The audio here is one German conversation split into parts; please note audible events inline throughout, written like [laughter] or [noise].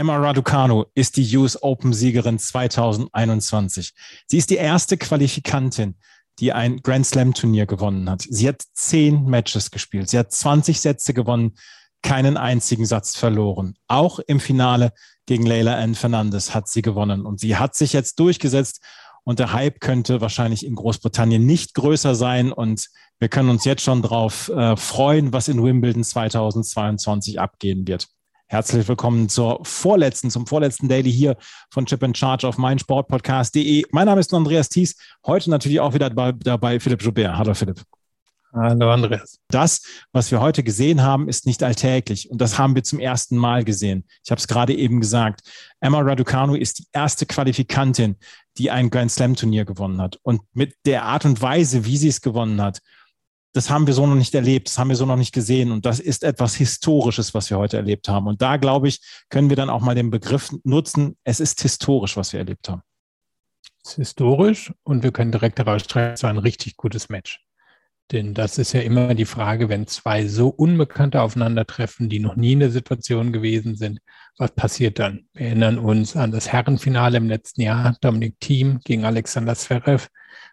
Emma Raducanu ist die US Open Siegerin 2021. Sie ist die erste Qualifikantin, die ein Grand Slam Turnier gewonnen hat. Sie hat zehn Matches gespielt. Sie hat 20 Sätze gewonnen, keinen einzigen Satz verloren. Auch im Finale gegen Leila Ann Fernandez hat sie gewonnen und sie hat sich jetzt durchgesetzt und der Hype könnte wahrscheinlich in Großbritannien nicht größer sein und wir können uns jetzt schon darauf äh, freuen, was in Wimbledon 2022 abgehen wird. Herzlich willkommen zur vorletzten, zum vorletzten Daily hier von Chip and Charge auf meinsportpodcast.de. Mein Name ist Andreas Thies. Heute natürlich auch wieder dabei, dabei Philipp Joubert. Hallo Philipp. Hallo Andreas. Das, was wir heute gesehen haben, ist nicht alltäglich und das haben wir zum ersten Mal gesehen. Ich habe es gerade eben gesagt. Emma Raducanu ist die erste Qualifikantin, die ein Grand Slam Turnier gewonnen hat und mit der Art und Weise, wie sie es gewonnen hat, das haben wir so noch nicht erlebt, das haben wir so noch nicht gesehen. Und das ist etwas Historisches, was wir heute erlebt haben. Und da, glaube ich, können wir dann auch mal den Begriff nutzen, es ist historisch, was wir erlebt haben. Es ist historisch und wir können direkt daraus streiten, es war ein richtig gutes Match. Denn das ist ja immer die Frage, wenn zwei so Unbekannte aufeinandertreffen, die noch nie in der Situation gewesen sind, was passiert dann? Wir erinnern uns an das Herrenfinale im letzten Jahr, Dominik Thiem gegen Alexander Zverev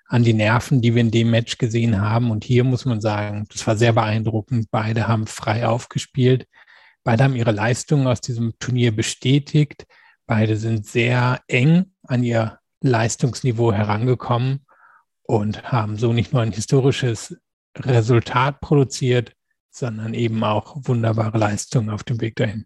an die Nerven, die wir in dem Match gesehen haben. Und hier muss man sagen, das war sehr beeindruckend. Beide haben frei aufgespielt. Beide haben ihre Leistungen aus diesem Turnier bestätigt. Beide sind sehr eng an ihr Leistungsniveau herangekommen und haben so nicht nur ein historisches Resultat produziert, sondern eben auch wunderbare Leistungen auf dem Weg dahin.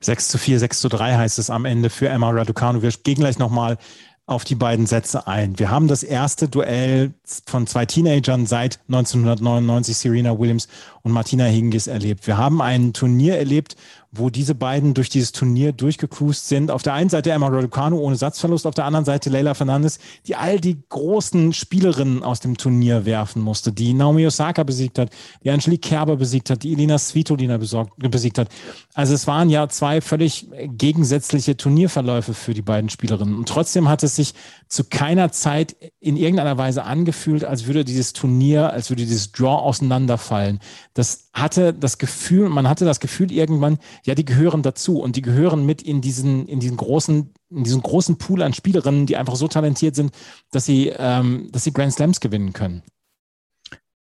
6 zu 4, 6 zu 3 heißt es am Ende für Emma Raducanu. Wir gehen gleich nochmal auf die beiden Sätze ein. Wir haben das erste Duell von zwei Teenagern seit 1999, Serena Williams und Martina Hingis, erlebt. Wir haben ein Turnier erlebt, wo diese beiden durch dieses Turnier durchgecruised sind. Auf der einen Seite Emma Raducanu ohne Satzverlust, auf der anderen Seite Leila Fernandes, die all die großen Spielerinnen aus dem Turnier werfen musste, die Naomi Osaka besiegt hat, die Angelique Kerber besiegt hat, die Elina Svitolina besiegt hat. Also es waren ja zwei völlig gegensätzliche Turnierverläufe für die beiden Spielerinnen. Und trotzdem hat es sich zu keiner Zeit in irgendeiner Weise angefühlt, als würde dieses Turnier, als würde dieses Draw auseinanderfallen. Das hatte das Gefühl, man hatte das Gefühl irgendwann, ja, die gehören dazu und die gehören mit in diesen, in diesen großen, in diesen großen Pool an Spielerinnen, die einfach so talentiert sind, dass sie, ähm, dass sie Grand Slams gewinnen können.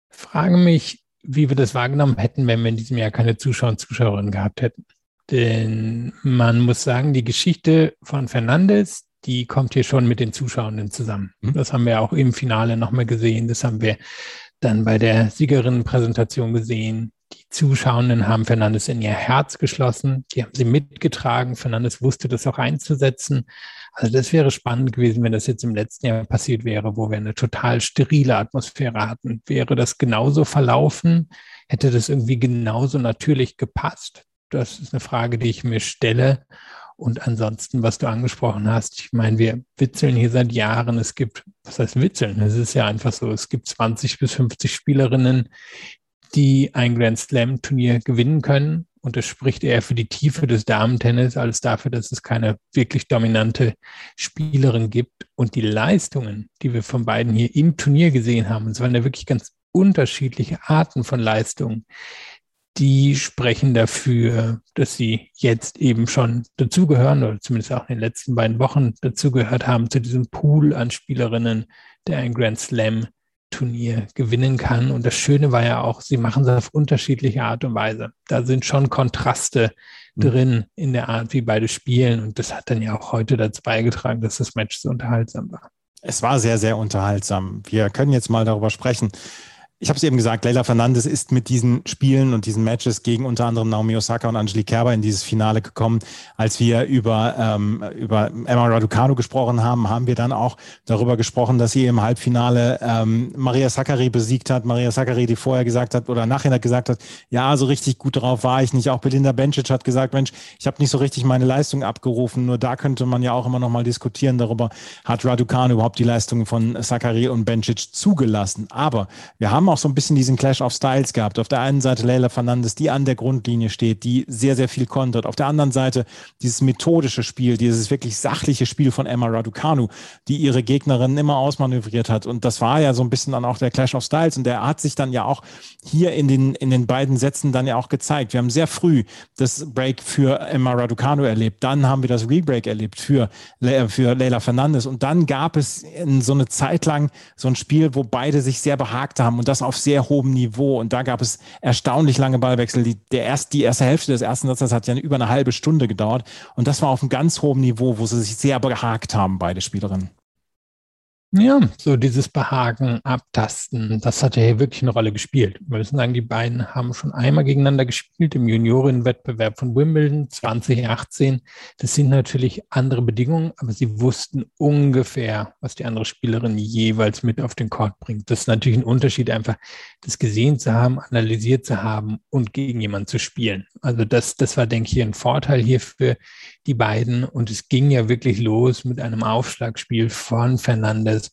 frage mich, wie wir das wahrgenommen hätten, wenn wir in diesem Jahr keine Zuschauer und Zuschauerinnen gehabt hätten. Denn man muss sagen, die Geschichte von Fernandes, die kommt hier schon mit den Zuschauenden zusammen. Mhm. Das haben wir auch im Finale nochmal gesehen. Das haben wir dann bei der Siegerinnenpräsentation gesehen. Die Zuschauenden haben Fernandes in ihr Herz geschlossen. Die haben sie mitgetragen. Fernandes wusste das auch einzusetzen. Also das wäre spannend gewesen, wenn das jetzt im letzten Jahr passiert wäre, wo wir eine total sterile Atmosphäre hatten. Wäre das genauso verlaufen? Hätte das irgendwie genauso natürlich gepasst? Das ist eine Frage, die ich mir stelle. Und ansonsten, was du angesprochen hast, ich meine, wir witzeln hier seit Jahren. Es gibt, was heißt witzeln? Es ist ja einfach so, es gibt 20 bis 50 Spielerinnen, die ein Grand Slam Turnier gewinnen können. Und das spricht eher für die Tiefe des Damentennis als dafür, dass es keine wirklich dominante Spielerin gibt. Und die Leistungen, die wir von beiden hier im Turnier gesehen haben, es waren ja wirklich ganz unterschiedliche Arten von Leistungen, die sprechen dafür, dass sie jetzt eben schon dazugehören oder zumindest auch in den letzten beiden Wochen dazugehört haben zu diesem Pool an Spielerinnen, der ein Grand Slam Turnier gewinnen kann. Und das Schöne war ja auch, sie machen es auf unterschiedliche Art und Weise. Da sind schon Kontraste mhm. drin in der Art, wie beide spielen. Und das hat dann ja auch heute dazu beigetragen, dass das Match so unterhaltsam war. Es war sehr, sehr unterhaltsam. Wir können jetzt mal darüber sprechen ich habe es eben gesagt, Leila Fernandes ist mit diesen Spielen und diesen Matches gegen unter anderem Naomi Osaka und Angelique Kerber in dieses Finale gekommen. Als wir über, ähm, über Emma Raducanu gesprochen haben, haben wir dann auch darüber gesprochen, dass sie im Halbfinale ähm, Maria Sakkari besiegt hat. Maria Sakkari, die vorher gesagt hat oder nachher gesagt hat, ja, so richtig gut drauf war ich nicht. Auch Belinda Bencic hat gesagt, Mensch, ich habe nicht so richtig meine Leistung abgerufen. Nur da könnte man ja auch immer noch mal diskutieren darüber, hat Raducanu überhaupt die Leistung von Sakkari und Bencic zugelassen. Aber wir haben auch so ein bisschen diesen Clash of Styles gehabt. Auf der einen Seite Leila Fernandes, die an der Grundlinie steht, die sehr, sehr viel kontert. Auf der anderen Seite dieses methodische Spiel, dieses wirklich sachliche Spiel von Emma Raducanu, die ihre Gegnerin immer ausmanövriert hat. Und das war ja so ein bisschen dann auch der Clash of Styles. Und der hat sich dann ja auch hier in den, in den beiden Sätzen dann ja auch gezeigt. Wir haben sehr früh das Break für Emma Raducanu erlebt. Dann haben wir das Rebreak erlebt für, für Leila Fernandes. Und dann gab es so eine Zeit lang so ein Spiel, wo beide sich sehr behagt haben und das auf sehr hohem Niveau. Und da gab es erstaunlich lange Ballwechsel. Die, der erst, die erste Hälfte des ersten Satzes hat ja über eine halbe Stunde gedauert. Und das war auf einem ganz hohen Niveau, wo sie sich sehr behagt haben, beide Spielerinnen. Ja, so dieses Behagen, Abtasten, das hat ja hier wirklich eine Rolle gespielt. Wir müssen sagen, die beiden haben schon einmal gegeneinander gespielt im Juniorenwettbewerb von Wimbledon 2018. Das sind natürlich andere Bedingungen, aber sie wussten ungefähr, was die andere Spielerin jeweils mit auf den Court bringt. Das ist natürlich ein Unterschied, einfach das gesehen zu haben, analysiert zu haben und gegen jemanden zu spielen. Also das, das war, denke ich, ein Vorteil hier für die beiden. Und es ging ja wirklich los mit einem Aufschlagspiel von Fernandes,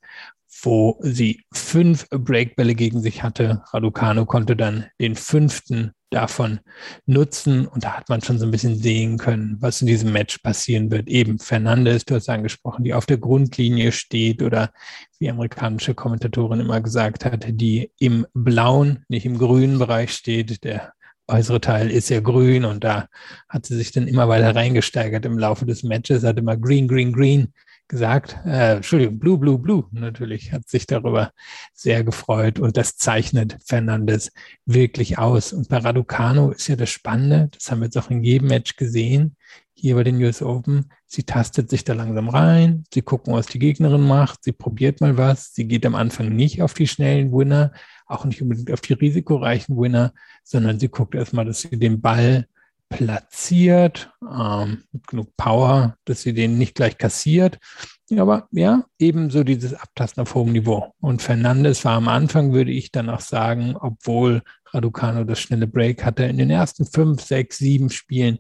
wo sie fünf Breakbälle gegen sich hatte. Raducano konnte dann den fünften davon nutzen. Und da hat man schon so ein bisschen sehen können, was in diesem Match passieren wird. Eben Fernandes, du hast angesprochen, die auf der Grundlinie steht oder wie amerikanische Kommentatorin immer gesagt hat, die im blauen, nicht im grünen Bereich steht. Der äußere Teil ist ja grün und da hat sie sich dann immer weiter reingesteigert im Laufe des Matches, hat immer green, green, green gesagt. Äh, Entschuldigung, blue, blue, blue natürlich, hat sich darüber sehr gefreut und das zeichnet Fernandes wirklich aus. Und bei Raducano ist ja das Spannende, das haben wir jetzt auch in jedem Match gesehen, hier bei den US Open, sie tastet sich da langsam rein, sie gucken, was die Gegnerin macht, sie probiert mal was, sie geht am Anfang nicht auf die schnellen Winner, auch nicht unbedingt auf die risikoreichen Winner, sondern sie guckt erstmal, dass sie den Ball platziert, ähm, mit genug Power, dass sie den nicht gleich kassiert. Aber ja, ebenso dieses Abtasten auf hohem Niveau. Und Fernandes war am Anfang, würde ich dann auch sagen, obwohl Raducano das schnelle Break hatte, in den ersten fünf, sechs, sieben Spielen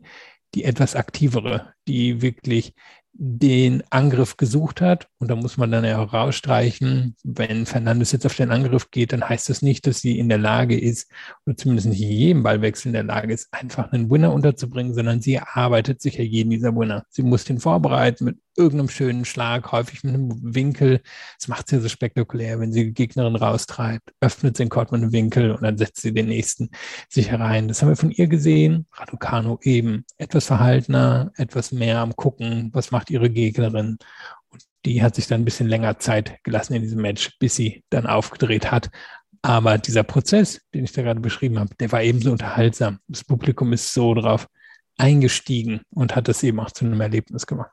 die etwas aktivere, die wirklich den Angriff gesucht hat. Und da muss man dann ja auch rausstreichen, wenn Fernandes jetzt auf den Angriff geht, dann heißt das nicht, dass sie in der Lage ist, oder zumindest nicht jedem Ballwechsel in der Lage ist, einfach einen Winner unterzubringen, sondern sie arbeitet sich ja jeden dieser Winner. Sie muss den vorbereiten mit irgendeinem schönen Schlag, häufig mit einem Winkel. Das macht sie so spektakulär, wenn sie die Gegnerin raustreibt, öffnet sie den Court mit einem Winkel und dann setzt sie den nächsten sich herein. Das haben wir von ihr gesehen. Raducano eben etwas verhaltener, etwas mehr am Gucken, was macht ihre Gegnerin. Und die hat sich dann ein bisschen länger Zeit gelassen in diesem Match, bis sie dann aufgedreht hat. Aber dieser Prozess, den ich da gerade beschrieben habe, der war ebenso unterhaltsam. Das Publikum ist so drauf eingestiegen und hat das eben auch zu einem Erlebnis gemacht.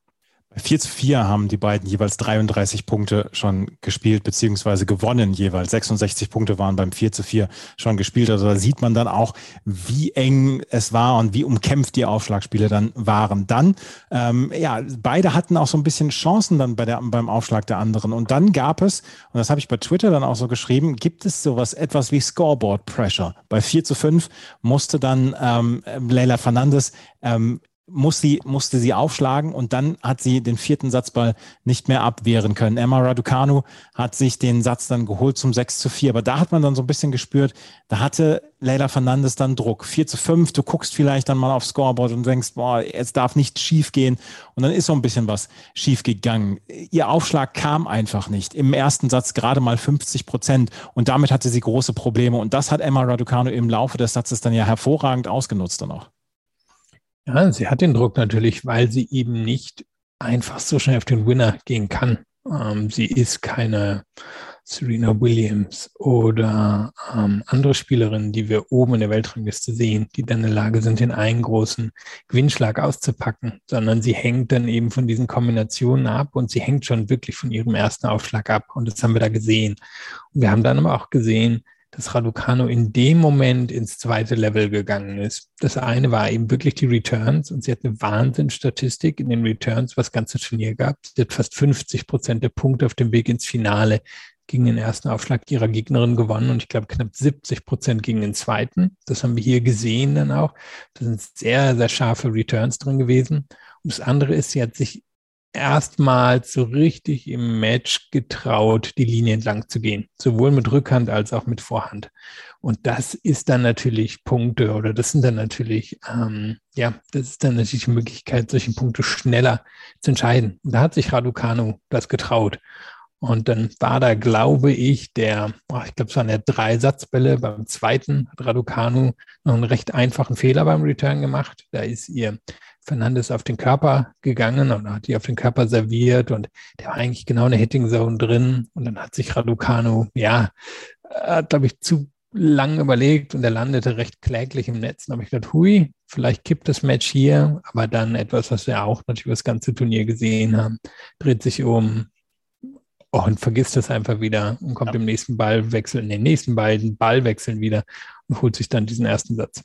Bei 4 zu 4 haben die beiden jeweils 33 Punkte schon gespielt, beziehungsweise gewonnen jeweils. 66 Punkte waren beim 4 zu 4 schon gespielt. Also da sieht man dann auch, wie eng es war und wie umkämpft die Aufschlagspiele dann waren. Dann, ähm, ja, beide hatten auch so ein bisschen Chancen dann bei der, beim Aufschlag der anderen. Und dann gab es, und das habe ich bei Twitter dann auch so geschrieben, gibt es sowas, etwas wie Scoreboard Pressure. Bei 4 zu 5 musste dann ähm, Leila Fernandes ähm, muss sie, musste sie aufschlagen und dann hat sie den vierten Satzball nicht mehr abwehren können. Emma Raducanu hat sich den Satz dann geholt zum 6 zu 4. Aber da hat man dann so ein bisschen gespürt, da hatte Leila Fernandes dann Druck. 4 zu 5, du guckst vielleicht dann mal aufs Scoreboard und denkst, boah, es darf nicht schief gehen. Und dann ist so ein bisschen was schief gegangen. Ihr Aufschlag kam einfach nicht. Im ersten Satz gerade mal 50 Prozent. Und damit hatte sie große Probleme. Und das hat Emma Raducanu im Laufe des Satzes dann ja hervorragend ausgenutzt dann auch. Ja, sie hat den Druck natürlich, weil sie eben nicht einfach so schnell auf den Winner gehen kann. Ähm, sie ist keine Serena Williams oder ähm, andere Spielerinnen, die wir oben in der Weltrangliste sehen, die dann in der Lage sind, den einen großen Gewinnschlag auszupacken, sondern sie hängt dann eben von diesen Kombinationen ab und sie hängt schon wirklich von ihrem ersten Aufschlag ab. Und das haben wir da gesehen. Und wir haben dann aber auch gesehen, dass Raducano in dem Moment ins zweite Level gegangen ist. Das eine war eben wirklich die Returns und sie hat eine Wahnsinnsstatistik in den Returns, was ganze Turnier gab. Sie hat fast 50 Prozent der Punkte auf dem Weg ins Finale gegen den ersten Aufschlag ihrer Gegnerin gewonnen und ich glaube knapp 70 Prozent gegen den zweiten. Das haben wir hier gesehen dann auch. Da sind sehr, sehr scharfe Returns drin gewesen. Und das andere ist, sie hat sich erstmals so richtig im Match getraut, die Linie entlang zu gehen, sowohl mit Rückhand als auch mit Vorhand. Und das ist dann natürlich Punkte oder das sind dann natürlich, ähm, ja, das ist dann natürlich die Möglichkeit, solche Punkte schneller zu entscheiden. Und da hat sich Raducanu das getraut. Und dann war da, glaube ich, der, oh, ich glaube, es waren der drei Satzbälle. Beim zweiten hat Raducanu noch einen recht einfachen Fehler beim Return gemacht. Da ist ihr Fernandes auf den Körper gegangen und hat die auf den Körper serviert und der war eigentlich genau in der Hitting Zone drin. Und dann hat sich Raducanu, ja, hat, glaube ich, zu lang überlegt und er landete recht kläglich im Netz. Und habe ich gedacht, hui, vielleicht kippt das Match hier, aber dann etwas, was wir auch natürlich das ganze Turnier gesehen haben, dreht sich um und vergisst das einfach wieder und kommt ja. im nächsten Ballwechsel, in den nächsten beiden Ballwechseln wieder und holt sich dann diesen ersten Satz.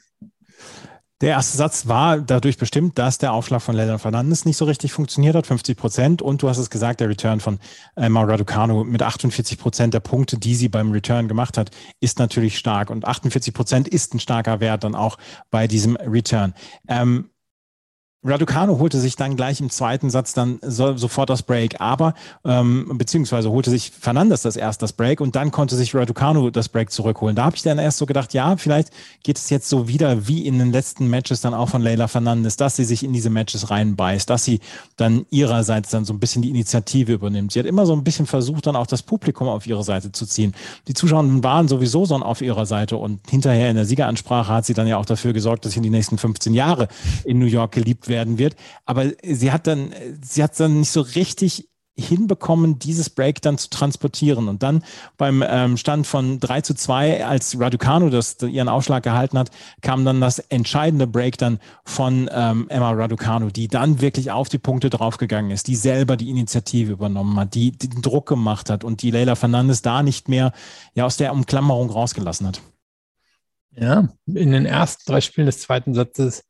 Der erste Satz war dadurch bestimmt, dass der Aufschlag von Leonard Fernandes nicht so richtig funktioniert hat, 50 Prozent. Und du hast es gesagt, der Return von Emma Raducanu mit 48 Prozent der Punkte, die sie beim Return gemacht hat, ist natürlich stark. Und 48 Prozent ist ein starker Wert dann auch bei diesem Return. Ähm, Raducano holte sich dann gleich im zweiten Satz dann so, sofort das Break, aber ähm, beziehungsweise holte sich Fernandes das erst das Break und dann konnte sich Raducano das Break zurückholen. Da habe ich dann erst so gedacht, ja, vielleicht geht es jetzt so wieder wie in den letzten Matches dann auch von Leila Fernandes, dass sie sich in diese Matches reinbeißt, dass sie dann ihrerseits dann so ein bisschen die Initiative übernimmt. Sie hat immer so ein bisschen versucht, dann auch das Publikum auf ihre Seite zu ziehen. Die Zuschauer waren sowieso so auf ihrer Seite und hinterher in der Siegeransprache hat sie dann ja auch dafür gesorgt, dass sie in die nächsten 15 Jahre in New York geliebt werden werden wird. Aber sie hat dann, sie hat dann nicht so richtig hinbekommen, dieses Break dann zu transportieren. Und dann beim ähm, Stand von 3 zu 2, als Raducanu das, ihren Ausschlag gehalten hat, kam dann das entscheidende Break dann von ähm, Emma Raducanu, die dann wirklich auf die Punkte draufgegangen ist, die selber die Initiative übernommen hat, die, die den Druck gemacht hat und die Leila Fernandes da nicht mehr ja, aus der Umklammerung rausgelassen hat. Ja, in den ersten drei Spielen des zweiten Satzes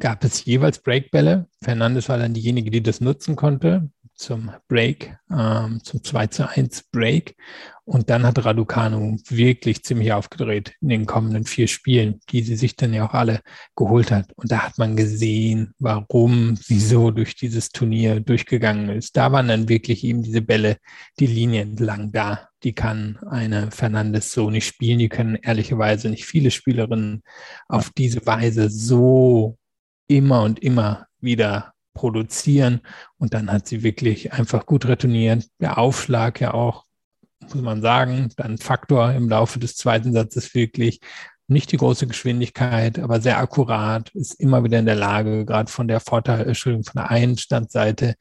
gab es jeweils Breakbälle. Fernandes war dann diejenige, die das nutzen konnte zum Break, ähm, zum 2 zu 1 Break. Und dann hat Raducanu wirklich ziemlich aufgedreht in den kommenden vier Spielen, die sie sich dann ja auch alle geholt hat. Und da hat man gesehen, warum sie so durch dieses Turnier durchgegangen ist. Da waren dann wirklich eben diese Bälle die Linie entlang da. Die kann eine Fernandes so nicht spielen. Die können ehrlicherweise nicht viele Spielerinnen auf diese Weise so immer und immer wieder produzieren. Und dann hat sie wirklich einfach gut retourniert. Der Aufschlag ja auch, muss man sagen, dann Faktor im Laufe des zweiten Satzes wirklich nicht die große Geschwindigkeit, aber sehr akkurat, ist immer wieder in der Lage, gerade von der Vorteil, Entschuldigung, von der Einstandseite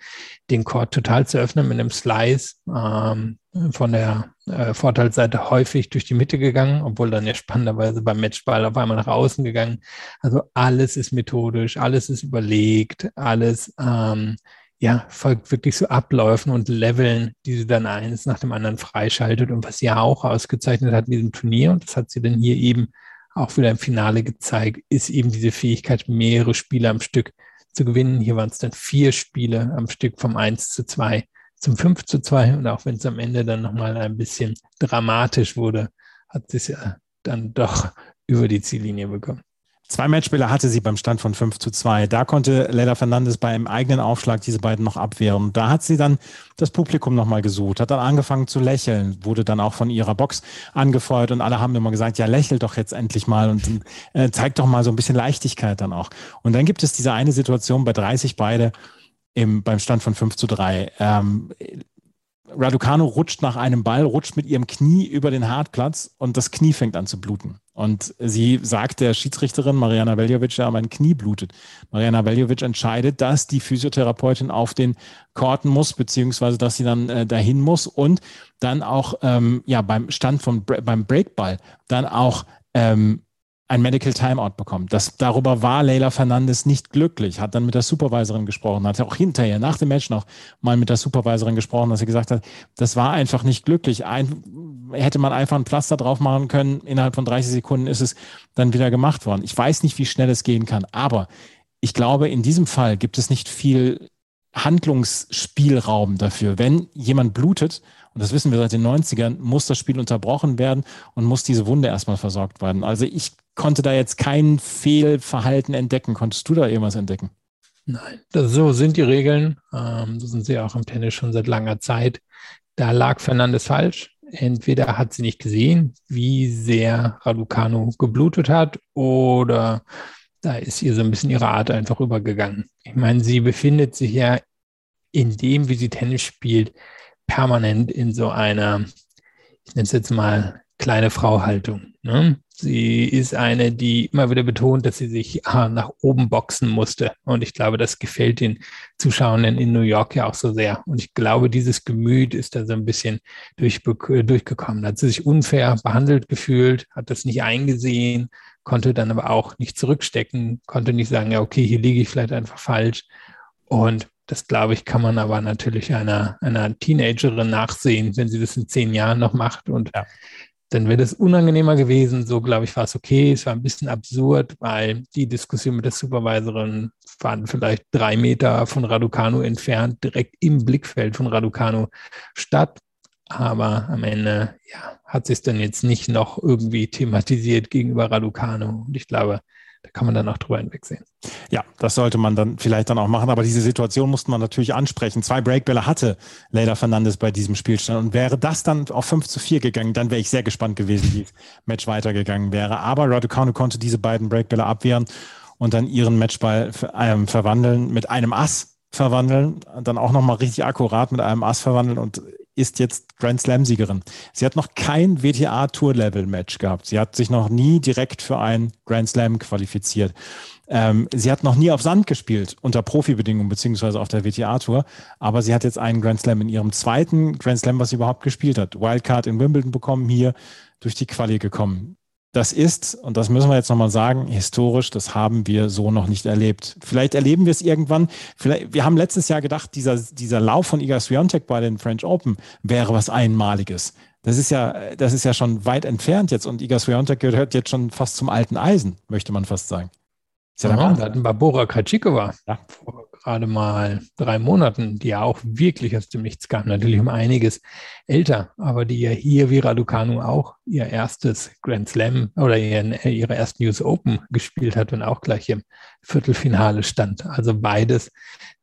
den Chord total zu öffnen mit einem Slice, ähm, von der äh, Vorteilsseite häufig durch die Mitte gegangen, obwohl dann ja spannenderweise beim Matchball auf einmal nach außen gegangen. Also alles ist methodisch, alles ist überlegt, alles ähm, ja, folgt wirklich so Abläufen und Leveln, die sie dann eines nach dem anderen freischaltet und was sie ja auch ausgezeichnet hat in diesem Turnier und das hat sie dann hier eben auch wieder im Finale gezeigt, ist eben diese Fähigkeit, mehrere Spiele am Stück zu gewinnen. Hier waren es dann vier Spiele am Stück vom 1 zu 2 zum 5 zu 2. Und auch wenn es am Ende dann nochmal ein bisschen dramatisch wurde, hat es ja dann doch [laughs] über die Ziellinie bekommen. Zwei Matchspieler hatte sie beim Stand von 5 zu 2. Da konnte Leila Fernandes beim eigenen Aufschlag diese beiden noch abwehren. Da hat sie dann das Publikum nochmal gesucht, hat dann angefangen zu lächeln, wurde dann auch von ihrer Box angefeuert und alle haben immer gesagt, ja, lächel doch jetzt endlich mal und äh, zeig doch mal so ein bisschen Leichtigkeit dann auch. Und dann gibt es diese eine Situation bei 30 beide im, beim Stand von 5 zu 3. Ähm, Raducano rutscht nach einem Ball, rutscht mit ihrem Knie über den Hartplatz und das Knie fängt an zu bluten. Und sie sagt der Schiedsrichterin Mariana Veljovic, ja, mein Knie blutet. Mariana Veljovic entscheidet, dass die Physiotherapeutin auf den Korten muss, beziehungsweise dass sie dann äh, dahin muss und dann auch ähm, ja beim Stand von beim Breakball dann auch ähm, ein Medical Timeout bekommen. Das, darüber war Leila Fernandes nicht glücklich, hat dann mit der Supervisorin gesprochen, hat auch hinterher, nach dem Match noch mal mit der Supervisorin gesprochen, dass sie gesagt hat, das war einfach nicht glücklich. Ein, hätte man einfach ein Pflaster drauf machen können, innerhalb von 30 Sekunden ist es dann wieder gemacht worden. Ich weiß nicht, wie schnell es gehen kann, aber ich glaube, in diesem Fall gibt es nicht viel Handlungsspielraum dafür. Wenn jemand blutet, und das wissen wir seit den 90ern, muss das Spiel unterbrochen werden und muss diese Wunde erstmal versorgt werden. Also ich konnte da jetzt kein Fehlverhalten entdecken. Konntest du da irgendwas entdecken? Nein, das, so sind die Regeln. Ähm, so sind sie auch im Tennis schon seit langer Zeit. Da lag Fernandes falsch. Entweder hat sie nicht gesehen, wie sehr Raducanu geblutet hat, oder da ist ihr so ein bisschen ihre Art einfach übergegangen. Ich meine, sie befindet sich ja in dem, wie sie Tennis spielt, permanent in so einer, ich nenne es jetzt mal, kleine Frau-Haltung. Ne? Sie ist eine, die immer wieder betont, dass sie sich ah, nach oben boxen musste. Und ich glaube, das gefällt den Zuschauern in New York ja auch so sehr. Und ich glaube, dieses Gemüt ist da so ein bisschen durch, durchgekommen. Da hat sie sich unfair behandelt gefühlt, hat das nicht eingesehen, konnte dann aber auch nicht zurückstecken, konnte nicht sagen, ja, okay, hier liege ich vielleicht einfach falsch. Und das, glaube ich, kann man aber natürlich einer, einer Teenagerin nachsehen, wenn sie das in zehn Jahren noch macht. Und ja. dann wäre das unangenehmer gewesen. So, glaube ich, war es okay. Es war ein bisschen absurd, weil die Diskussion mit der Supervisorin fand vielleicht drei Meter von Raducanu entfernt, direkt im Blickfeld von Raducanu statt. Aber am Ende ja, hat sich es dann jetzt nicht noch irgendwie thematisiert gegenüber Raducanu. Und ich glaube, da kann man dann auch drüber hinwegsehen. Ja, das sollte man dann vielleicht dann auch machen. Aber diese Situation musste man natürlich ansprechen. Zwei Breakbälle hatte Leila Fernandes bei diesem Spielstand. Und wäre das dann auf 5 zu 4 gegangen, dann wäre ich sehr gespannt gewesen, wie das Match weitergegangen wäre. Aber Raducanu konnte diese beiden Breakbälle abwehren und dann ihren Matchball ähm, verwandeln, mit einem Ass verwandeln, dann auch nochmal richtig akkurat mit einem Ass verwandeln und ist jetzt Grand Slam-Siegerin. Sie hat noch kein WTA-Tour-Level-Match gehabt. Sie hat sich noch nie direkt für ein Grand Slam qualifiziert. Ähm, sie hat noch nie auf Sand gespielt unter Profibedingungen beziehungsweise auf der WTA-Tour, aber sie hat jetzt einen Grand Slam in ihrem zweiten Grand Slam, was sie überhaupt gespielt hat. Wildcard in Wimbledon bekommen, hier durch die Quali gekommen das ist, und das müssen wir jetzt nochmal sagen, historisch, das haben wir so noch nicht erlebt. Vielleicht erleben wir es irgendwann. Vielleicht, wir haben letztes Jahr gedacht, dieser, dieser Lauf von Iga Swiatek bei den French Open wäre was Einmaliges. Das ist ja, das ist ja schon weit entfernt jetzt und Iga Swiatek gehört jetzt schon fast zum alten Eisen, möchte man fast sagen. Ist ja, ja wir hatten Barbora Krajcikova ja. vor gerade mal drei Monaten, die ja auch wirklich aus dem Nichts kam, natürlich um einiges älter, aber die ja hier wie Raducanu auch ihr erstes Grand Slam oder ihren, ihre ersten US Open gespielt hat und auch gleich im Viertelfinale stand. Also beides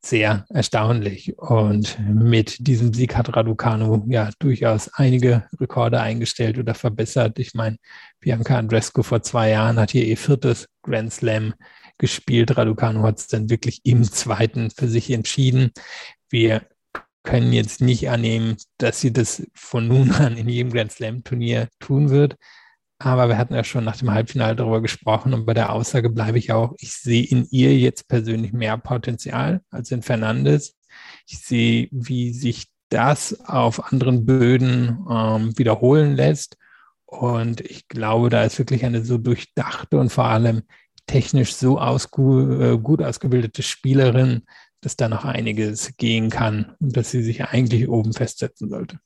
sehr erstaunlich. Und mit diesem Sieg hat Raducanu ja durchaus einige Rekorde eingestellt oder verbessert. Ich meine, Bianca Andrescu vor zwei Jahren hat hier ihr viertes Grand Slam gespielt. Raducanu hat es dann wirklich im zweiten für sich entschieden. Wir können jetzt nicht annehmen, dass sie das von nun an in jedem Grand Slam Turnier tun wird. Aber wir hatten ja schon nach dem Halbfinale darüber gesprochen und bei der Aussage bleibe ich auch, ich sehe in ihr jetzt persönlich mehr Potenzial als in Fernandes. Ich sehe, wie sich das auf anderen Böden ähm, wiederholen lässt. Und ich glaube, da ist wirklich eine so durchdachte und vor allem technisch so ausgu äh, gut ausgebildete Spielerin, dass da noch einiges gehen kann und dass sie sich eigentlich oben festsetzen sollte.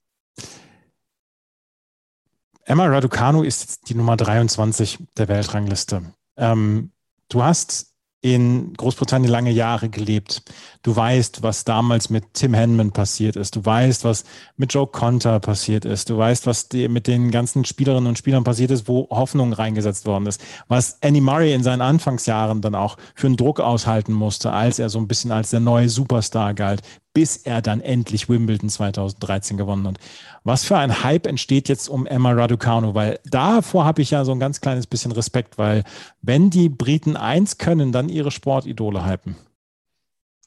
Emma Raducanu ist die Nummer 23 der Weltrangliste. Ähm, du hast in Großbritannien lange Jahre gelebt. Du weißt, was damals mit Tim Henman passiert ist. Du weißt, was mit Joe Conter passiert ist. Du weißt, was mit den ganzen Spielerinnen und Spielern passiert ist, wo Hoffnung reingesetzt worden ist. Was Annie Murray in seinen Anfangsjahren dann auch für einen Druck aushalten musste, als er so ein bisschen als der neue Superstar galt, bis er dann endlich Wimbledon 2013 gewonnen hat. Was für ein Hype entsteht jetzt um Emma Raducanu? Weil davor habe ich ja so ein ganz kleines bisschen Respekt, weil wenn die Briten eins können, dann ihre Sportidole hypen.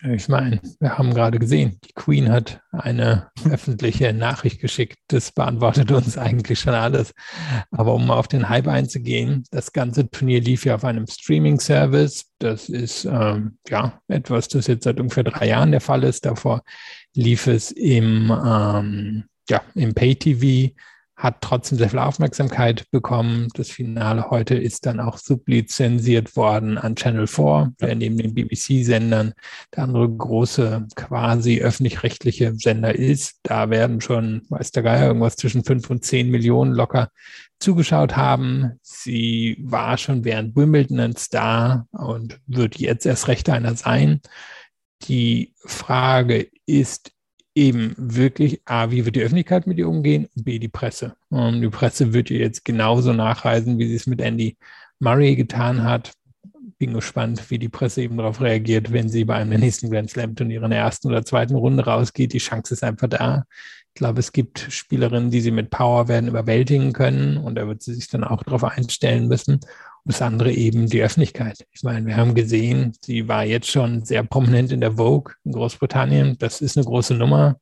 Ich meine, wir haben gerade gesehen, die Queen hat eine öffentliche Nachricht geschickt. Das beantwortet uns eigentlich schon alles. Aber um auf den Hype einzugehen, das ganze Turnier lief ja auf einem Streaming-Service. Das ist ähm, ja etwas, das jetzt seit ungefähr drei Jahren der Fall ist. Davor lief es im, ähm, ja, im Pay-TV hat trotzdem sehr viel Aufmerksamkeit bekommen. Das Finale heute ist dann auch sublizenziert worden an Channel 4, der neben den BBC-Sendern der andere große quasi öffentlich-rechtliche Sender ist. Da werden schon, weiß der Geier, irgendwas zwischen fünf und zehn Millionen locker zugeschaut haben. Sie war schon während Wimbledon ein Star und wird jetzt erst recht einer sein. Die Frage ist eben wirklich, A, wie wird die Öffentlichkeit mit ihr umgehen, B, die Presse. Und die Presse wird ihr jetzt genauso nachreisen, wie sie es mit Andy Murray getan hat. Bin gespannt, wie die Presse eben darauf reagiert, wenn sie bei einem der nächsten Grand Slam Turniere in der ersten oder zweiten Runde rausgeht. Die Chance ist einfach da. Ich glaube, es gibt Spielerinnen, die sie mit Power werden überwältigen können und da wird sie sich dann auch darauf einstellen müssen. Und das andere eben die Öffentlichkeit. Ich meine, wir haben gesehen, sie war jetzt schon sehr prominent in der Vogue in Großbritannien. Das ist eine große Nummer.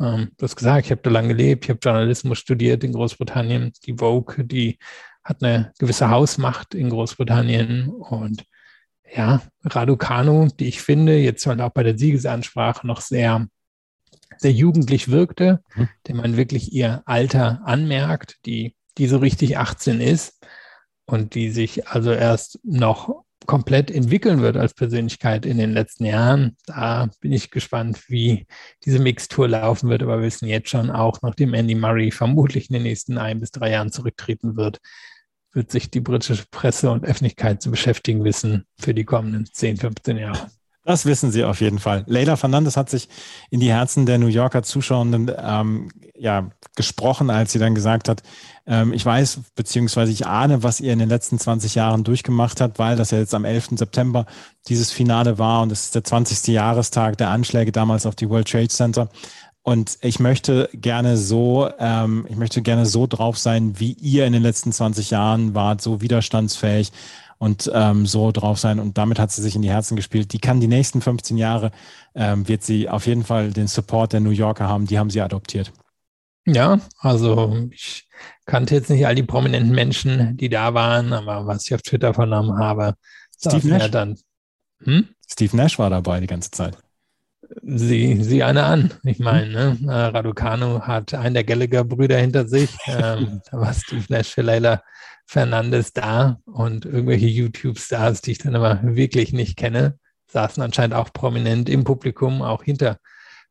Ähm, du hast gesagt, ich habe da lange gelebt, ich habe Journalismus studiert in Großbritannien. Die Vogue, die hat eine gewisse Hausmacht in Großbritannien. Und ja, Raducanu, die ich finde, jetzt mal auch bei der Siegesansprache noch sehr, sehr jugendlich wirkte, mhm. dem man wirklich ihr Alter anmerkt, die, die so richtig 18 ist und die sich also erst noch komplett entwickeln wird als Persönlichkeit in den letzten Jahren. Da bin ich gespannt, wie diese Mixtur laufen wird. Aber wir wissen jetzt schon, auch nachdem Andy Murray vermutlich in den nächsten ein bis drei Jahren zurücktreten wird, wird sich die britische Presse und Öffentlichkeit zu beschäftigen wissen für die kommenden 10, 15 Jahre. Das wissen sie auf jeden Fall. Leila Fernandes hat sich in die Herzen der New Yorker Zuschauenden ähm, ja, gesprochen, als sie dann gesagt hat, ähm, ich weiß, beziehungsweise ich ahne, was ihr in den letzten 20 Jahren durchgemacht hat, weil das ja jetzt am 11. September dieses Finale war und es ist der 20. Jahrestag der Anschläge damals auf die World Trade Center. Und ich möchte gerne so, ähm, ich möchte gerne so drauf sein, wie ihr in den letzten 20 Jahren wart, so widerstandsfähig, und ähm, so drauf sein. Und damit hat sie sich in die Herzen gespielt. Die kann die nächsten 15 Jahre, ähm, wird sie auf jeden Fall den Support der New Yorker haben. Die haben sie adoptiert. Ja, also ich kannte jetzt nicht all die prominenten Menschen, die da waren, aber was ich auf Twitter vernommen habe, Steve Nash. dann. Hm? Steve Nash war dabei die ganze Zeit. Sieh, sieh eine an. Ich meine, ne? Äh, Raducanu hat einen der Gallagher-Brüder hinter sich. [laughs] ähm, da war Steve Nash für Leila Fernandes da und irgendwelche YouTube-Stars, die ich dann aber wirklich nicht kenne, saßen anscheinend auch prominent im Publikum, auch hinter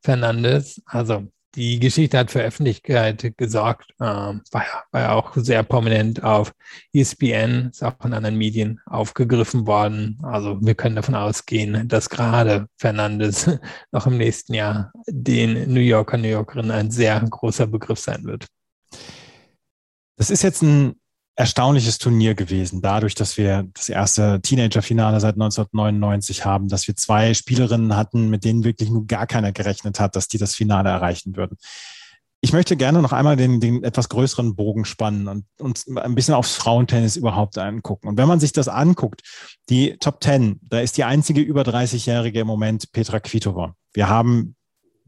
Fernandes. Also die Geschichte hat für Öffentlichkeit gesorgt, ähm, war, ja, war ja auch sehr prominent auf ESPN, ist auch in anderen Medien aufgegriffen worden. Also wir können davon ausgehen, dass gerade Fernandes [laughs] noch im nächsten Jahr den New Yorker, New Yorkerinnen ein sehr großer Begriff sein wird. Das ist jetzt ein erstaunliches Turnier gewesen, dadurch, dass wir das erste Teenager-Finale seit 1999 haben, dass wir zwei Spielerinnen hatten, mit denen wirklich nur gar keiner gerechnet hat, dass die das Finale erreichen würden. Ich möchte gerne noch einmal den, den etwas größeren Bogen spannen und uns ein bisschen aufs Frauentennis überhaupt angucken. Und wenn man sich das anguckt, die Top 10, da ist die einzige über 30-Jährige im Moment Petra Kvitova. Wir haben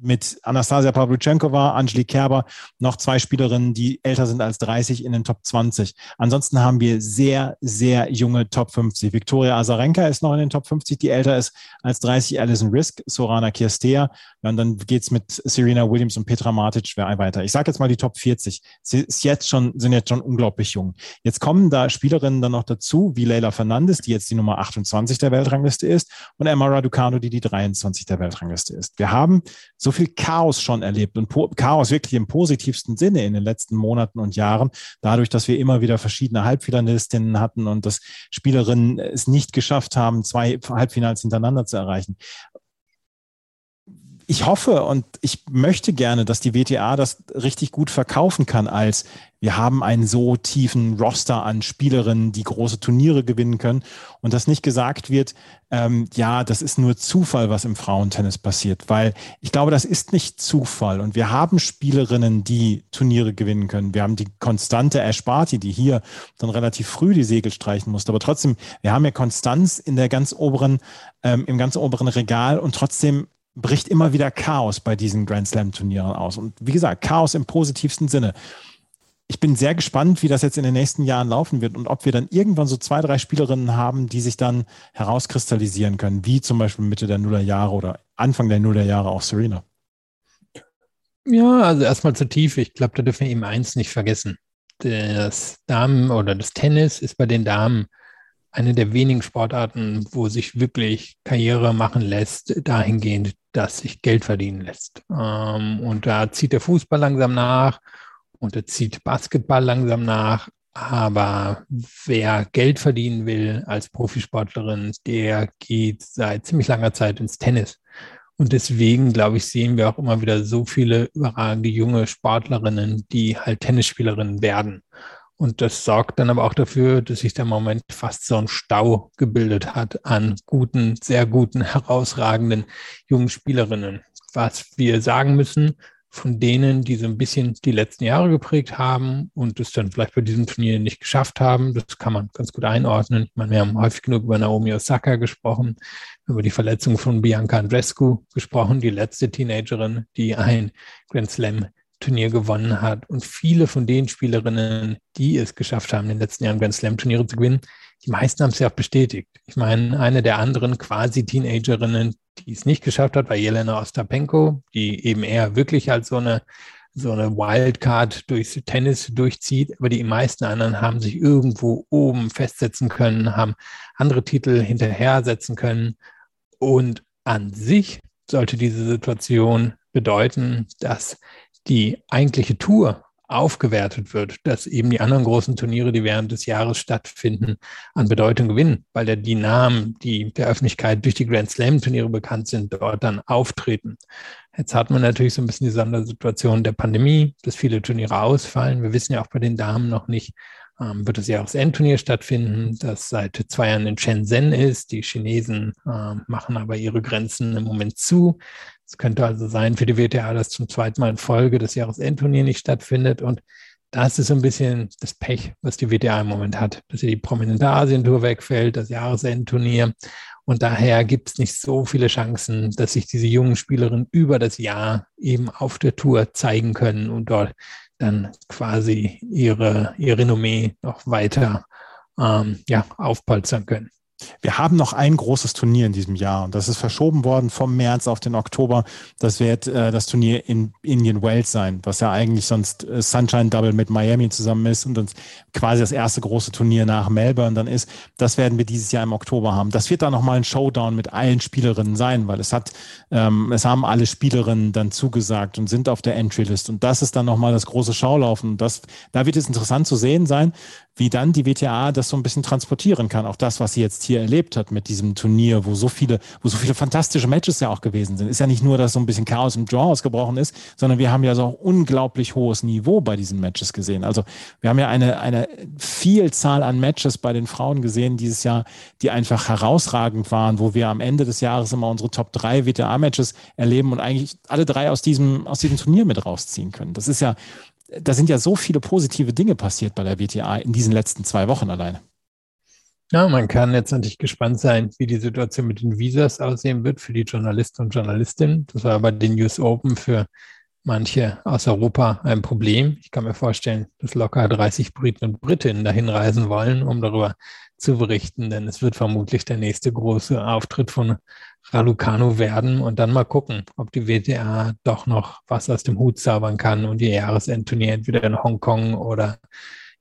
mit Anastasia Pavlyuchenkova, Angelique Kerber, noch zwei Spielerinnen, die älter sind als 30 in den Top 20. Ansonsten haben wir sehr, sehr junge Top 50. Viktoria Azarenka ist noch in den Top 50, die älter ist als 30. Alison Risk, Sorana Kirstea. Und dann geht's mit Serena Williams und Petra Martic weiter. Ich sage jetzt mal die Top 40. Sie ist jetzt schon, sind jetzt schon unglaublich jung. Jetzt kommen da Spielerinnen dann noch dazu, wie Leila Fernandes, die jetzt die Nummer 28 der Weltrangliste ist, und Emma Raducanu, die die 23 der Weltrangliste ist. Wir haben so viel Chaos schon erlebt und Chaos wirklich im positivsten Sinne in den letzten Monaten und Jahren, dadurch, dass wir immer wieder verschiedene Halbfinalistinnen hatten und dass Spielerinnen es nicht geschafft haben, zwei Halbfinals hintereinander zu erreichen ich hoffe und ich möchte gerne, dass die WTA das richtig gut verkaufen kann als wir haben einen so tiefen Roster an Spielerinnen, die große Turniere gewinnen können und dass nicht gesagt wird, ähm, ja, das ist nur Zufall, was im Frauentennis passiert, weil ich glaube, das ist nicht Zufall und wir haben Spielerinnen, die Turniere gewinnen können. Wir haben die konstante Ash Barty, die hier dann relativ früh die Segel streichen musste, aber trotzdem, wir haben ja Konstanz in der ganz oberen, ähm, im ganz oberen Regal und trotzdem bricht immer wieder Chaos bei diesen Grand Slam-Turnieren aus. Und wie gesagt, Chaos im positivsten Sinne. Ich bin sehr gespannt, wie das jetzt in den nächsten Jahren laufen wird und ob wir dann irgendwann so zwei, drei Spielerinnen haben, die sich dann herauskristallisieren können, wie zum Beispiel Mitte der Nullerjahre oder Anfang der Nullerjahre auch Serena. Ja, also erstmal zur Tiefe. Ich glaube, da dürfen wir eben eins nicht vergessen. Das Damen oder das Tennis ist bei den Damen eine der wenigen Sportarten, wo sich wirklich Karriere machen lässt, dahingehend, dass sich Geld verdienen lässt. Ähm, und da zieht der Fußball langsam nach und da zieht Basketball langsam nach. Aber wer Geld verdienen will als Profisportlerin, der geht seit ziemlich langer Zeit ins Tennis. Und deswegen, glaube ich, sehen wir auch immer wieder so viele überragende junge Sportlerinnen, die halt Tennisspielerinnen werden. Und das sorgt dann aber auch dafür, dass sich der Moment fast so ein Stau gebildet hat an guten, sehr guten, herausragenden jungen Spielerinnen. Was wir sagen müssen, von denen, die so ein bisschen die letzten Jahre geprägt haben und es dann vielleicht bei diesem Turnier nicht geschafft haben. Das kann man ganz gut einordnen. Ich meine, wir haben häufig genug über Naomi Osaka gesprochen, über die Verletzung von Bianca Andrescu gesprochen, die letzte Teenagerin, die ein Grand Slam Turnier gewonnen hat. Und viele von den Spielerinnen, die es geschafft haben, in den letzten Jahren Grand Slam Turniere zu gewinnen, die meisten haben es ja auch bestätigt. Ich meine, eine der anderen quasi Teenagerinnen, die es nicht geschafft hat, war Jelena Ostapenko, die eben eher wirklich als so eine, so eine Wildcard durchs Tennis durchzieht. Aber die meisten anderen haben sich irgendwo oben festsetzen können, haben andere Titel hinterher setzen können. Und an sich sollte diese Situation bedeuten, dass die eigentliche Tour aufgewertet wird, dass eben die anderen großen Turniere, die während des Jahres stattfinden, an Bedeutung gewinnen, weil ja die Namen, die der Öffentlichkeit durch die Grand Slam Turniere bekannt sind, dort dann auftreten. Jetzt hat man natürlich so ein bisschen die Sondersituation der Pandemie, dass viele Turniere ausfallen. Wir wissen ja auch bei den Damen noch nicht, ähm, wird das Jahresendturnier stattfinden, das seit zwei Jahren in Shenzhen ist. Die Chinesen äh, machen aber ihre Grenzen im Moment zu. Es könnte also sein für die WTA, dass zum zweiten Mal in Folge das Jahresendturnier nicht stattfindet. Und das ist so ein bisschen das Pech, was die WTA im Moment hat, dass sie die prominente Asientour wegfällt, das Jahresendturnier. Und daher gibt es nicht so viele Chancen, dass sich diese jungen Spielerinnen über das Jahr eben auf der Tour zeigen können und dort dann quasi ihre, ihr Renommee noch weiter ähm, ja, aufpolstern können. Wir haben noch ein großes Turnier in diesem Jahr und das ist verschoben worden vom März auf den Oktober. Das wird äh, das Turnier in Indian Wells sein, was ja eigentlich sonst äh, Sunshine Double mit Miami zusammen ist und uns quasi das erste große Turnier nach Melbourne dann ist. Das werden wir dieses Jahr im Oktober haben. Das wird dann nochmal ein Showdown mit allen Spielerinnen sein, weil es hat, ähm, es haben alle Spielerinnen dann zugesagt und sind auf der Entry-List und das ist dann nochmal das große Schaulaufen. Und das, da wird es interessant zu sehen sein, wie dann die WTA das so ein bisschen transportieren kann. Auch das, was sie jetzt hier erlebt hat mit diesem Turnier, wo so viele, wo so viele fantastische Matches ja auch gewesen sind. Ist ja nicht nur, dass so ein bisschen Chaos im Draw ausgebrochen ist, sondern wir haben ja so unglaublich hohes Niveau bei diesen Matches gesehen. Also wir haben ja eine, eine Vielzahl an Matches bei den Frauen gesehen dieses Jahr, die einfach herausragend waren, wo wir am Ende des Jahres immer unsere Top 3 WTA-Matches erleben und eigentlich alle drei aus diesem, aus diesem Turnier mit rausziehen können. Das ist ja, da sind ja so viele positive Dinge passiert bei der WTA in diesen letzten zwei Wochen alleine. Ja, man kann jetzt natürlich gespannt sein, wie die Situation mit den Visas aussehen wird für die Journalisten und Journalistinnen. Das war bei den News Open für manche aus Europa ein Problem. Ich kann mir vorstellen, dass locker 30 Briten und Britinnen dahin reisen wollen, um darüber zu berichten, denn es wird vermutlich der nächste große Auftritt von Ralucano werden und dann mal gucken, ob die WTA doch noch was aus dem Hut zaubern kann und ihr Jahresendturnier entweder in Hongkong oder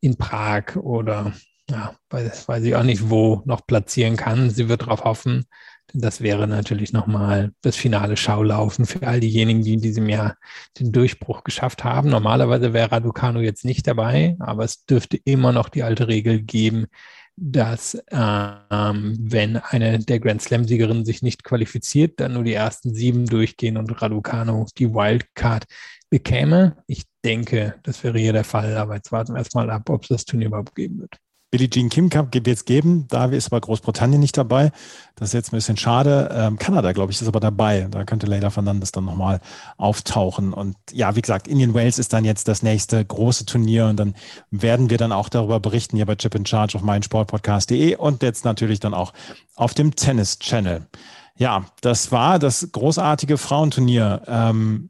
in Prag oder ja, weiß, weiß ich auch nicht wo noch platzieren kann. Sie wird darauf hoffen, denn das wäre natürlich nochmal das finale Schaulaufen für all diejenigen, die in diesem Jahr den Durchbruch geschafft haben. Normalerweise wäre Raducano jetzt nicht dabei, aber es dürfte immer noch die alte Regel geben, dass ähm, wenn eine der Grand Slam-Siegerinnen sich nicht qualifiziert, dann nur die ersten sieben durchgehen und Raducano die Wildcard bekäme. Ich denke, das wäre hier der Fall, aber jetzt warten wir erstmal ab, ob es das Turnier überhaupt geben wird. Billie Jean Kim Cup wird es geben. Da ist aber Großbritannien nicht dabei. Das ist jetzt ein bisschen schade. Ähm, Kanada, glaube ich, ist aber dabei. Da könnte Leila Fernandes dann nochmal auftauchen. Und ja, wie gesagt, Indian Wales ist dann jetzt das nächste große Turnier. Und dann werden wir dann auch darüber berichten hier bei Chip in Charge auf meinsportpodcast.de und jetzt natürlich dann auch auf dem Tennis Channel. Ja, das war das großartige Frauenturnier. Ähm,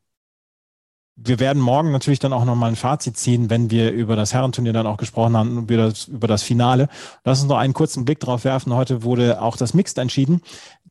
wir werden morgen natürlich dann auch nochmal ein Fazit ziehen, wenn wir über das Herrenturnier dann auch gesprochen haben und über das, Finale. Lass uns noch einen kurzen Blick drauf werfen. Heute wurde auch das Mixed entschieden.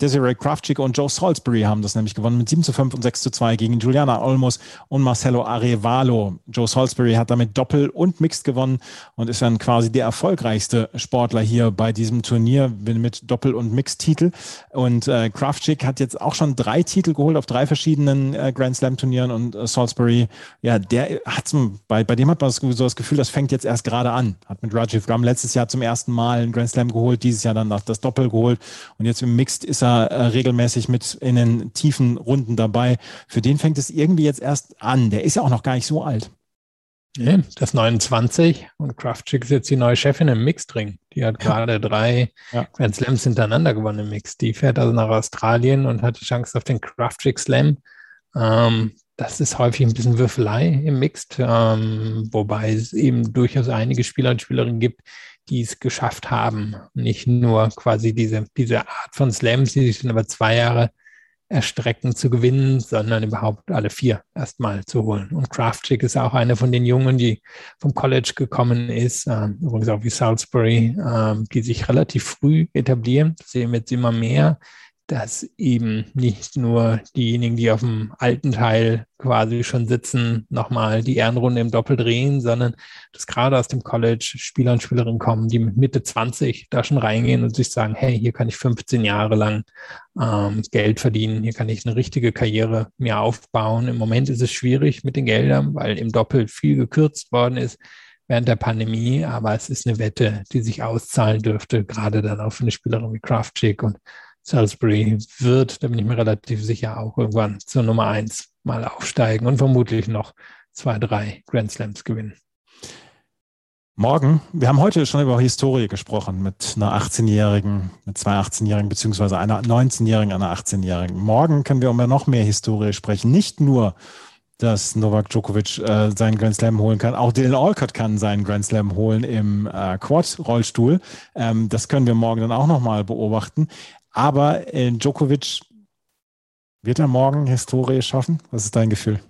Desiree Kraftschick und Joe Salisbury haben das nämlich gewonnen mit 7 zu 5 und 6 zu 2 gegen Juliana Olmos und Marcelo Arevalo. Joe Salisbury hat damit Doppel und Mixed gewonnen und ist dann quasi der erfolgreichste Sportler hier bei diesem Turnier mit Doppel- und Mixed-Titel. Und äh, Kraftschick hat jetzt auch schon drei Titel geholt auf drei verschiedenen äh, Grand Slam-Turnieren und äh, Salisbury, ja, der hat bei, bei dem hat man so das Gefühl, das fängt jetzt erst gerade an. Hat mit Rajiv Ram letztes Jahr zum ersten Mal einen Grand Slam geholt, dieses Jahr dann das Doppel geholt und jetzt im Mixed ist er äh, regelmäßig mit in den tiefen Runden dabei. Für den fängt es irgendwie jetzt erst an. Der ist ja auch noch gar nicht so alt. Ja, das 29 und Kraftchick ist jetzt die neue Chefin im Mixed-Ring. Die hat gerade drei ja. Grand Slams hintereinander gewonnen im Mix. Die fährt also nach Australien und hat die Chance auf den Kraftchick Slam. Ähm, das ist häufig ein bisschen Würfelei im Mixed, ähm, wobei es eben durchaus einige Spieler und Spielerinnen gibt, die es geschafft haben. Nicht nur quasi diese, diese Art von Slams, die sich dann über zwei Jahre erstrecken zu gewinnen, sondern überhaupt alle vier erstmal zu holen. Und Kraftchick ist auch einer von den Jungen, die vom College gekommen ist, äh, übrigens auch wie Salisbury, äh, die sich relativ früh etablieren. Das sehen wir jetzt immer mehr dass eben nicht nur diejenigen, die auf dem alten Teil quasi schon sitzen, nochmal die Ehrenrunde im Doppel drehen, sondern dass gerade aus dem College Spieler und Spielerinnen kommen, die mit Mitte 20 da schon reingehen und sich sagen, hey, hier kann ich 15 Jahre lang ähm, Geld verdienen, hier kann ich eine richtige Karriere mir aufbauen. Im Moment ist es schwierig mit den Geldern, weil im Doppel viel gekürzt worden ist während der Pandemie, aber es ist eine Wette, die sich auszahlen dürfte, gerade dann auch für eine Spielerin wie Kraftchick und Salisbury wird, da bin ich mir relativ sicher, auch irgendwann zur Nummer eins mal aufsteigen und vermutlich noch zwei, drei Grand Slams gewinnen. Morgen, wir haben heute schon über Historie gesprochen mit einer 18-Jährigen, mit zwei 18-Jährigen, beziehungsweise einer 19-Jährigen, einer 18-Jährigen. Morgen können wir um noch mehr Historie sprechen. Nicht nur, dass Novak Djokovic äh, seinen Grand Slam holen kann, auch Dylan Alcott kann seinen Grand Slam holen im äh, Quad-Rollstuhl. Ähm, das können wir morgen dann auch nochmal beobachten. Aber äh, Djokovic wird er morgen Historie schaffen? Was ist dein Gefühl?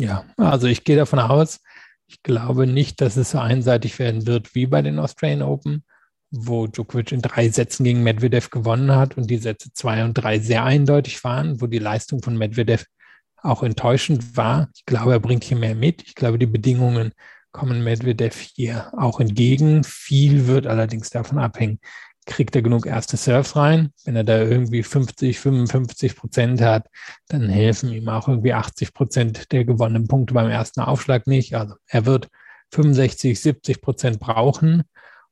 Ja, also ich gehe davon aus, ich glaube nicht, dass es so einseitig werden wird wie bei den Australian Open, wo Djokovic in drei Sätzen gegen Medvedev gewonnen hat und die Sätze zwei und drei sehr eindeutig waren, wo die Leistung von Medvedev auch enttäuschend war. Ich glaube, er bringt hier mehr mit. Ich glaube, die Bedingungen kommen Medvedev hier auch entgegen. Viel wird allerdings davon abhängen, kriegt er genug erste Surfs rein. Wenn er da irgendwie 50, 55 Prozent hat, dann helfen ihm auch irgendwie 80 Prozent der gewonnenen Punkte beim ersten Aufschlag nicht. Also er wird 65, 70 Prozent brauchen.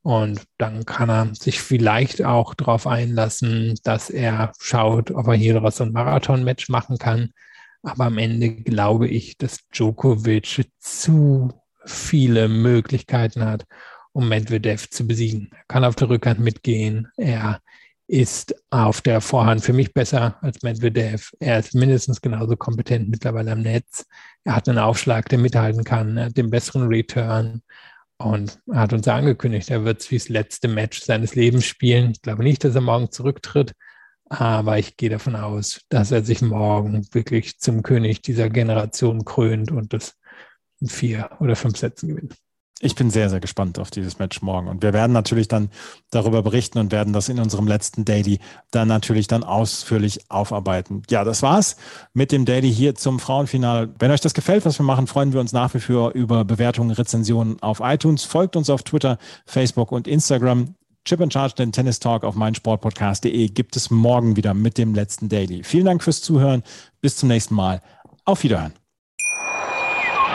Und dann kann er sich vielleicht auch darauf einlassen, dass er schaut, ob er hier daraus so ein Marathon-Match machen kann. Aber am Ende glaube ich, dass Djokovic zu viele Möglichkeiten hat, um Medvedev zu besiegen. Er kann auf der Rückhand mitgehen. Er ist auf der Vorhand für mich besser als Medvedev. Er ist mindestens genauso kompetent mittlerweile am Netz. Er hat einen Aufschlag, der mithalten kann. Er hat den besseren Return. Und er hat uns angekündigt, er wird wie das letzte Match seines Lebens spielen. Ich glaube nicht, dass er morgen zurücktritt, aber ich gehe davon aus, dass er sich morgen wirklich zum König dieser Generation krönt und das in vier oder fünf Sätzen gewinnt. Ich bin sehr, sehr gespannt auf dieses Match morgen. Und wir werden natürlich dann darüber berichten und werden das in unserem letzten Daily dann natürlich dann ausführlich aufarbeiten. Ja, das war's mit dem Daily hier zum Frauenfinale. Wenn euch das gefällt, was wir machen, freuen wir uns nach wie vor über Bewertungen, Rezensionen auf iTunes. Folgt uns auf Twitter, Facebook und Instagram. Chip and Charge, den Tennis Talk auf meinsportpodcast.de gibt es morgen wieder mit dem letzten Daily. Vielen Dank fürs Zuhören. Bis zum nächsten Mal. Auf Wiederhören.